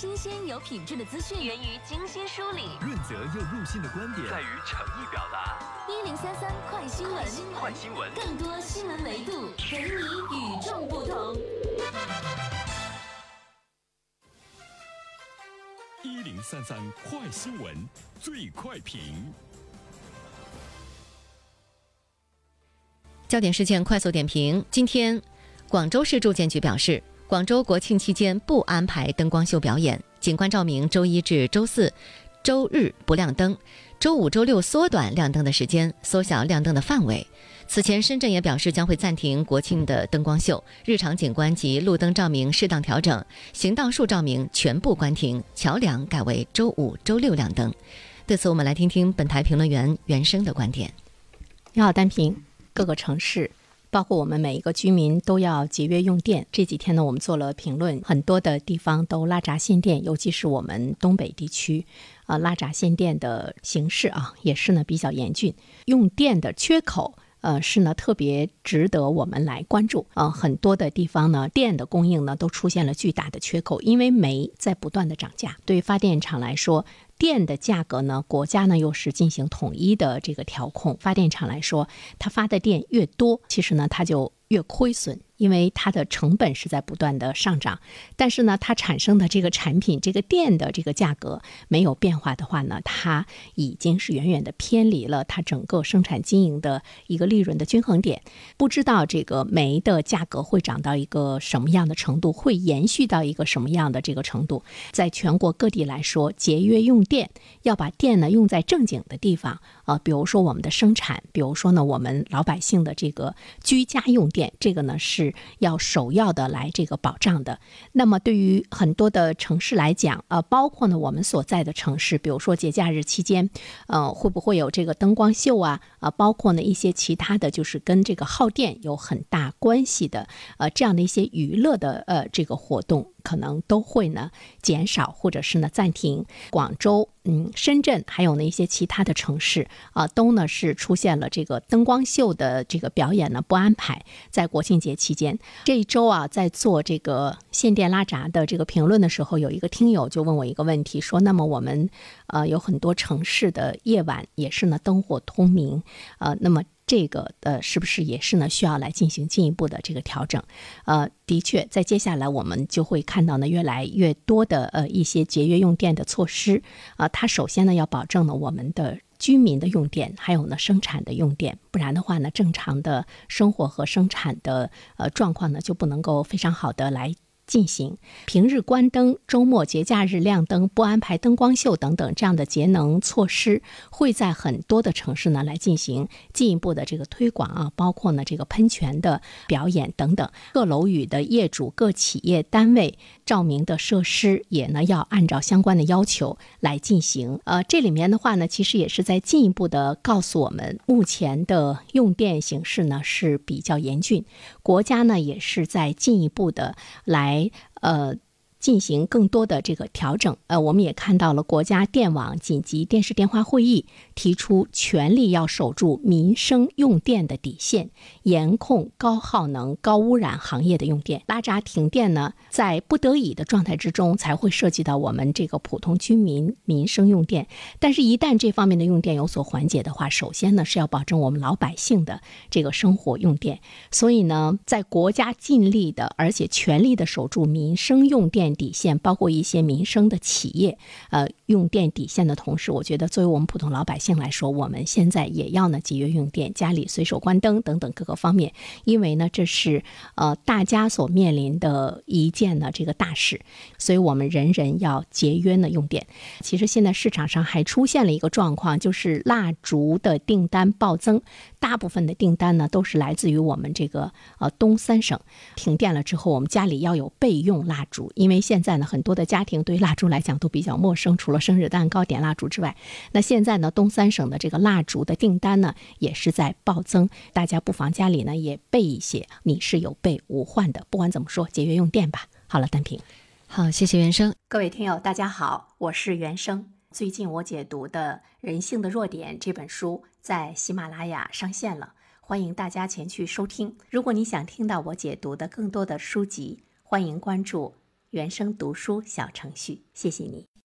新鲜有品质的资讯源于精心梳理，润泽又入心的观点在于诚意表达。一零三三快新闻，快新闻，更多新闻维度，陪你与众不同。一零三三快新闻，最快评。焦点事件快速点评：今天，广州市住建局表示，广州国庆期间不安排灯光秀表演，景观照明周一至周四、周日不亮灯，周五、周六缩短亮灯的时间，缩小亮灯的范围。此前，深圳也表示将会暂停国庆的灯光秀，日常景观及路灯照明适当调整，行道树照明全部关停，桥梁改为周五、周六亮灯。对此，我们来听听本台评论员袁生的观点。你好，单平。各个城市，包括我们每一个居民都要节约用电。这几天呢，我们做了评论，很多的地方都拉闸限电，尤其是我们东北地区，啊，拉闸限电的形势啊，也是呢比较严峻，用电的缺口。呃，是呢，特别值得我们来关注。呃，很多的地方呢，电的供应呢都出现了巨大的缺口，因为煤在不断的涨价。对于发电厂来说，电的价格呢，国家呢又是进行统一的这个调控。发电厂来说，它发的电越多，其实呢，它就越亏损。因为它的成本是在不断的上涨，但是呢，它产生的这个产品，这个电的这个价格没有变化的话呢，它已经是远远的偏离了它整个生产经营的一个利润的均衡点。不知道这个煤的价格会涨到一个什么样的程度，会延续到一个什么样的这个程度？在全国各地来说，节约用电，要把电呢用在正经的地方啊，比如说我们的生产，比如说呢我们老百姓的这个居家用电，这个呢是。要首要的来这个保障的。那么对于很多的城市来讲，呃，包括呢我们所在的城市，比如说节假日期间，呃，会不会有这个灯光秀啊？啊，包括呢一些其他的就是跟这个耗电有很大关系的，呃，这样的一些娱乐的呃这个活动。可能都会呢减少，或者是呢暂停。广州、嗯，深圳，还有呢一些其他的城市啊，都呢是出现了这个灯光秀的这个表演呢不安排。在国庆节期间，这一周啊，在做这个限电拉闸的这个评论的时候，有一个听友就问我一个问题，说：那么我们呃有很多城市的夜晚也是呢灯火通明，呃，那么。这个呃，是不是也是呢？需要来进行进一步的这个调整？呃，的确，在接下来我们就会看到呢，越来越多的呃一些节约用电的措施啊。它首先呢要保证呢我们的居民的用电，还有呢生产的用电，不然的话呢，正常的生活和生产的呃状况呢就不能够非常好的来。进行平日关灯、周末节假日亮灯、不安排灯光秀等等这样的节能措施，会在很多的城市呢来进行进一步的这个推广啊，包括呢这个喷泉的表演等等。各楼宇的业主、各企业单位照明的设施也呢要按照相关的要求来进行。呃，这里面的话呢，其实也是在进一步的告诉我们，目前的用电形势呢是比较严峻，国家呢也是在进一步的来。呃。进行更多的这个调整，呃，我们也看到了国家电网紧急电视电话会议提出，全力要守住民生用电的底线，严控高耗能、高污染行业的用电。拉闸停电呢，在不得已的状态之中，才会涉及到我们这个普通居民民生用电。但是，一旦这方面的用电有所缓解的话，首先呢是要保证我们老百姓的这个生活用电。所以呢，在国家尽力的，而且全力的守住民生用电。底线包括一些民生的企业，呃，用电底线的同时，我觉得作为我们普通老百姓来说，我们现在也要呢节约用电，家里随手关灯等等各个方面，因为呢这是呃大家所面临的一件呢这个大事，所以我们人人要节约呢用电。其实现在市场上还出现了一个状况，就是蜡烛的订单暴增，大部分的订单呢都是来自于我们这个呃东三省。停电了之后，我们家里要有备用蜡烛，因为。现在呢，很多的家庭对蜡烛来讲都比较陌生，除了生日蛋糕点蜡烛之外，那现在呢，东三省的这个蜡烛的订单呢也是在暴增，大家不妨家里呢也备一些，你是有备无患的。不管怎么说，节约用电吧。好了，单平，好，谢谢原生。各位听友，大家好，我是原生。最近我解读的《人性的弱点》这本书在喜马拉雅上线了，欢迎大家前去收听。如果你想听到我解读的更多的书籍，欢迎关注。原声读书小程序。谢谢你。